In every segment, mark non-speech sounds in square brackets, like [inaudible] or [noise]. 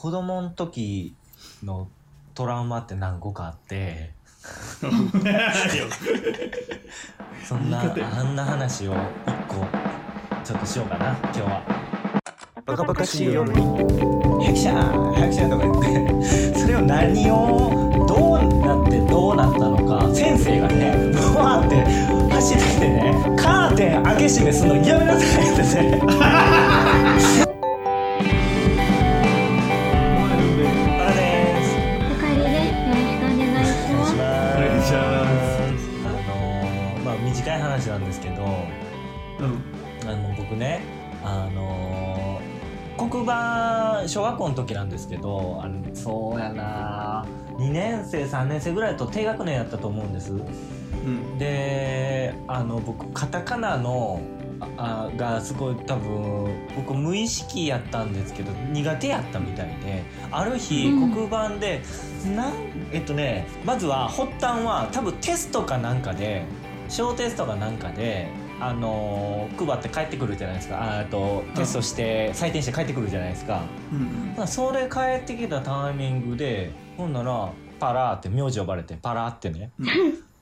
子供の時のトラウマって何個かあって [laughs] そんなあんな話を一個ちょっとしようかな今日は。バカバカしい夜にヘクシャーヘクシャーとか言ってそれを何をどうなってどうなったのか先生がねブワーって走ってきてねカーテン開け閉めするのやめなさいってね [laughs] 短い話なんですけどうん。あの僕ねあのー黒板小学校の時なんですけどあのそうやな。2年生3年生ぐらいと低学年やったと思うんです。うん。であの僕カタカナのああがすごい多分僕無意識やったんですけど苦手やったみたいである日うん。黒板で、なんえっとねまずは発端は多分テストかなんかで小テストかなんかであのー配って帰ってくるじゃないですか。ああとテストして採点して帰ってくるじゃないですか。うんまあそれ帰ってきたタイミングでほんならパラーって名字呼ばれてパラーってね。うん。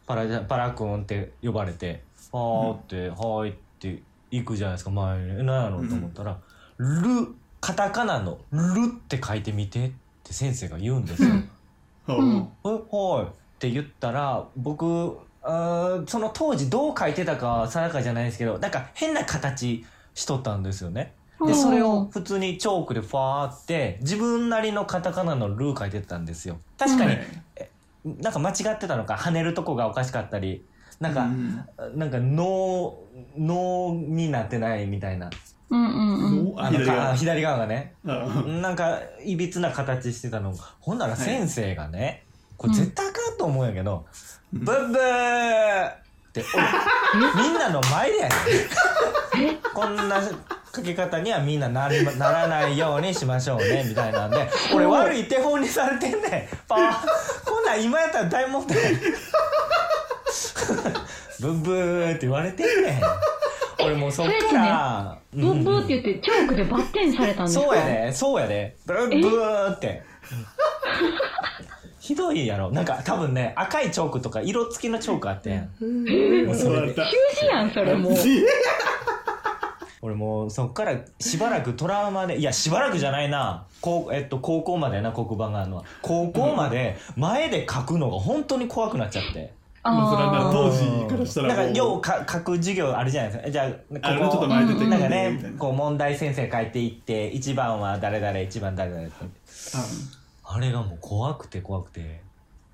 パラパラ君って呼ばれて「はーって「はーい」って行くじゃないですか。前に何やろうと思ったら「ル」カタカナの「ル」って書いてみてって先生が言うんですよ。ほううん。えはいって言ったら僕その当時どう書いてたかは定かじゃないですけどなんか変な形しとったんですよね。でそれを普通にチョークでファーって自分なりのカタカナの「ル」書いてたんですよ。確かに、なんか間違ってたのか跳ねるとこがおかしかったりなんか、うん。なんか脳脳になってないみたいな。うんうんうん。おああの左側。か左側がね。あなんかいびつな形してたのほんなら先生がね、これ絶対あかんと思うんやけど「うん。ブッブー!」っておみんなの前でやねん。こんな書き方にはみんななならないようにしましょうねみたいなんで俺悪い手本にされてんねん。パーこんなん今やったら大問題ブッブーって言われてんねん。俺もうそっから、ブーブーって言ってチョークでバッテンされたんですか？そうやでそうやで。ブッブーってひどいやろ。なんか多分ね赤いチョークとか色付きのチョークあってん。もうそれで。習字やん、それもう。俺もうそっからしばらくトラウマでいやしばらくじゃないな。高,、えっと、高校までやな黒板があるのは。高校まで前で書くのが本当に怖くなっちゃって。まあそれは当時からしたらなんかようか書く授業あるじゃないですか。じゃあこあれもちょっと前出てなんかねこう問題先生書いていって1番は誰々1番誰々ってあれがもう怖くて怖くて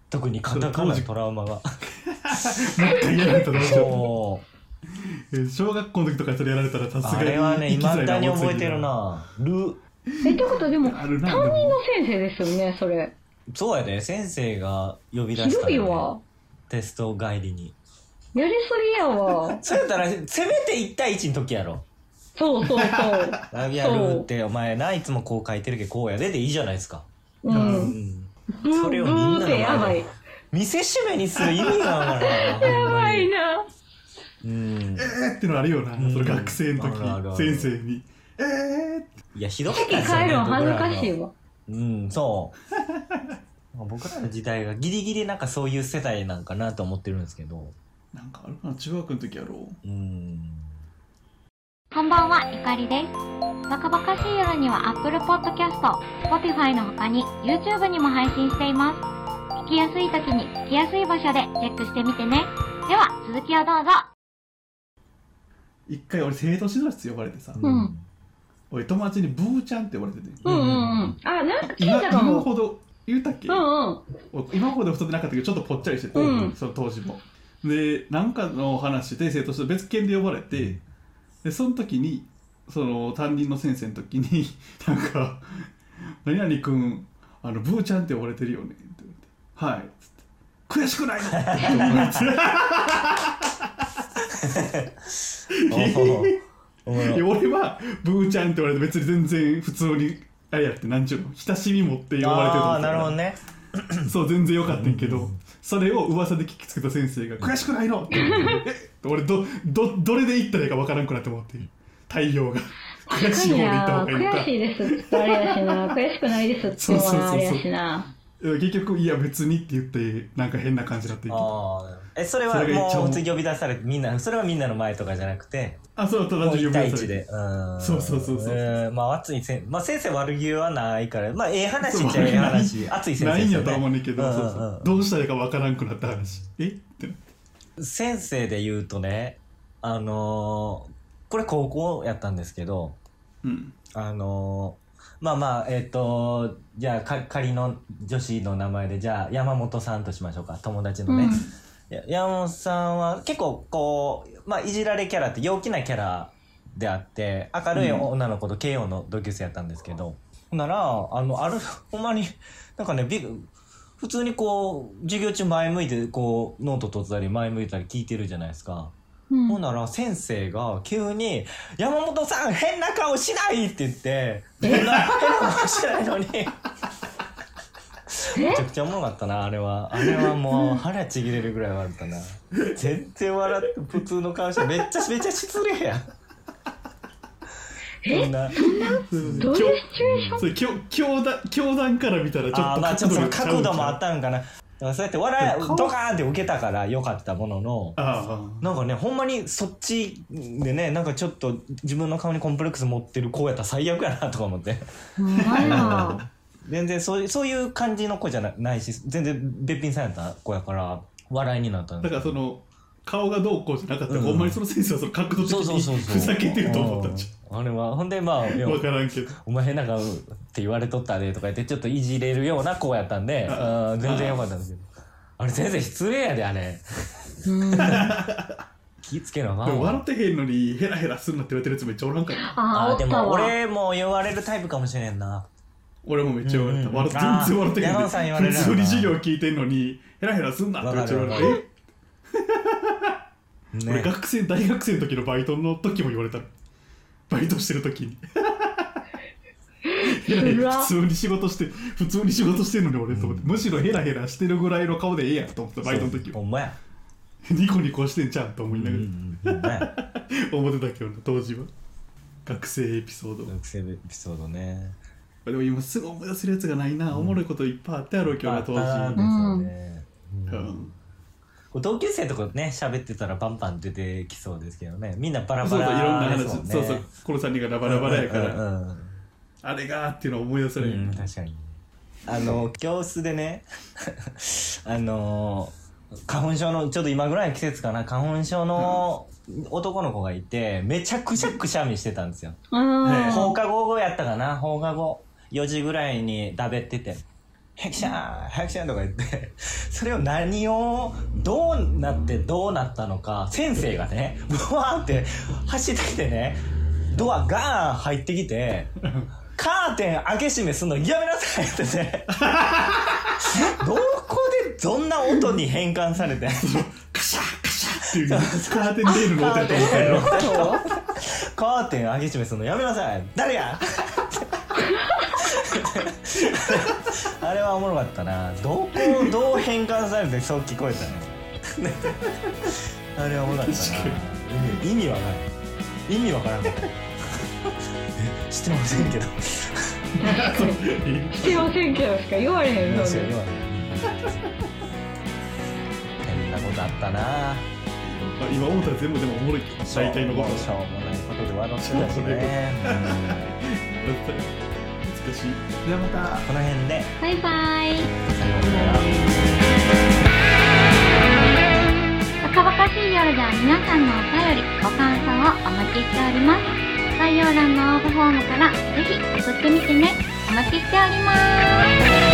特にカタカナのトラウマが。もう一回やられたらどうしよそう。え小学校の時とかそれやられたらさすがにあれはね生きづらい未だに覚えてるな。ル。え、ってことはでも、担任の先生ですよね、それ。そうやで先生が呼び出ひしたのね。どいわ。テスト帰りに。やりすぎやわ。そうやったらせめて1対1の時やろ。そうそうそう。[laughs] ラビアルってお前ないつもこう書いてるけどこうやででいいじゃないですかう。うん。それをみんなの前でやばい。見せしめにする意味がわからんやばいな。うん。えーってのあるよな、うん。それ学生の時あるあるある。先生に。えーって。いやひどかった席ですよね帰るの恥ずかしい僕らのわ。うんそう。[laughs] 僕らの時代がギリギリなんかそういう世代なんかなと思ってるんですけど。なんかあるかな中学の時やろうんこんばんは、ゆかりです。バカバカしい夜には Apple Podcast、Spotify の他に YouTube にも配信しています。聞きやすい時に聞きやすい場所でチェックしてみてね。では、続きをどうぞ。一回俺生徒指導室呼ばれてさ、うん俺友達にブーちゃんって呼ばれててうんうんうん。あ、なんか聞い今たかも。今ほど言うたっけ、うんうん。俺今ほど太ってなかったけどちょっとぽっちゃりしてて、うんその当時もでなんかの話で生徒と別件で呼ばれて、でその時にその担任の先生の時に [laughs] なんか「何々君あのブーちゃんって呼ばれてるよね」って言われて「はい」つって「悔しくないの?」って言われて俺はブーちゃんって言われて別に全然普通にあれやってなんちゅうの親しみ持って呼ばれてるとから。なるほどね。そう全然よかったんやけど、それを噂で聞きつけた先生が「悔しくないの? [laughs]」って言ってえ俺どどどれで言ったらいいかわからんくなって思って対応が。悔しい方で言った方がいいか。悔しいです。ってあれやしな、悔しくないですって言うのはあれやしな。結局いや別にって言ってなんか変な感じになってえそれはもう普通に呼び出されてみんなそれはみんなの前とかじゃなくてあそうただもう1対1呼び出されてでう。ん。そうそうそうそう。うんまあ熱いせんまあ先生悪気はないからまあええ話っちゃええ話。熱い先生ないんやとは思うねねんけど、うんうんうん。そうそう。どうしたらいいかわからんくなった話。え？って。先生で言うとねあのーこれ高校やったんですけどうん。あのーまあまあえっ、とじゃあか仮の女子の名前でじゃあ山本さんとしましょうか。友達のね、や山本さんは結構こう、まあ、いじられキャラって陽気なキャラであって明るい女の子と慶応の同級生やったんですけど、ほんならあのあるほんまになんかねび普通にこう授業中前向いてこうノート取ったり前向いたり聞いてるじゃないですか。うん。ほんなら先生が急に「山本さん変な顔しない!」って言って変な変な顔してないのに。めちゃくちゃおもろかったなあれは。あれはもう腹ちぎれるぐらい笑ったな。全然笑って普通の顔してめっちゃめっちゃ失礼やん。そんな。どういうシチュエーション？それ教教団教団から見たらちょっとあーまあちょっとその角度もあっったんかなそうやって笑い顔ドカーンって受けたからよかったもののなんかねほんまにそっちでねなんかちょっと自分の顔にコンプレックス持ってる子やったら最悪やなとか思って。[laughs] 全然そういうそういう感じの子じゃなないし全然べっぴんさんやった子やから笑いになったんだからその顔がどうこうじゃなかったら、うん。ほんまにその先生はその角度的そうそうそうにそう。ふざけてると思ったんじう。んあれは。ほんでまあ分からんけど。お前変な顔って言われとったでとか言ってちょっといじれるような子やったんであうん全然よかったんですけど。あれ先生失礼やであれ。うん。気ぃつけな。でも笑ってへんのにヘラヘラすんなって言われてるやつめっちゃおらんから。ああでも。俺も言われるタイプかもしれんな。俺もめっちゃ言われた、うん。うん笑って全然笑ってへんあー山野さん言われるやろな普通に授業聞いてんのにヘラヘラすんなってめっちゃ言われてわかるわかえ俺ね学生大学生の時のバイトの時も言われたバイトしてる時に。ヘラヘラ普通に仕事して普通に仕事してんのに俺と思って、むしろヘラヘラしてるぐらいの顔でええやんと思ってたバイトの時はほんまや。ニコニコしてんじゃんと思いながら、うん思ってたけどな当時は。学生エピソード。学生エピソードね。でも今すぐ思い出せるやつがないな、おもろいこといっぱいあったやろうけどな当時あったんううん同級生とかね喋ってたらバンバン出てきそうですけどね。みんなバラそうバそういろんな話、ねそうそう。この3人がバラバラやから、うんうん。うんあれがーっていうのを思い出される、うん、確かに。あの教室でね [laughs] あの花粉症のちょっと今ぐらいの季節かな。花粉症の男の子がいてめちゃくちゃくしゃみしてたんですよ。放課後やったかな。放課後。4時ぐらいにだべってて「ヘクシャンヘクシャン」とか言ってそれを何をどうなってどうなったのか先生がねブワーって走ってきてねドアガーン入ってきてカーテン開け閉めすんのやめなさいってね。[laughs] どこでどんな音に変換されてカシャーカシャーっていうカーテンレールの音やと思ったよ [laughs] カーテン開け閉めするのやめなさい。誰や？あれはおもろかったな。どこをどう変換されてそう聞こえたねあれはおもろかったな。意味意味わからん。意味わからんえ知ってませんけど。してませんけどしか言われへんのに。[laughs] 変なことあったな。今思ったら全部でもおもろい。大体のこと。はしょうもないことで笑ってたしねしいじゃあまたこの辺でバイバイ。さようならバカバカしい夜では皆さんのお便り、ご感想をお待ちしております。概要欄の応募フォームからぜひ送ってみてね。お待ちしております。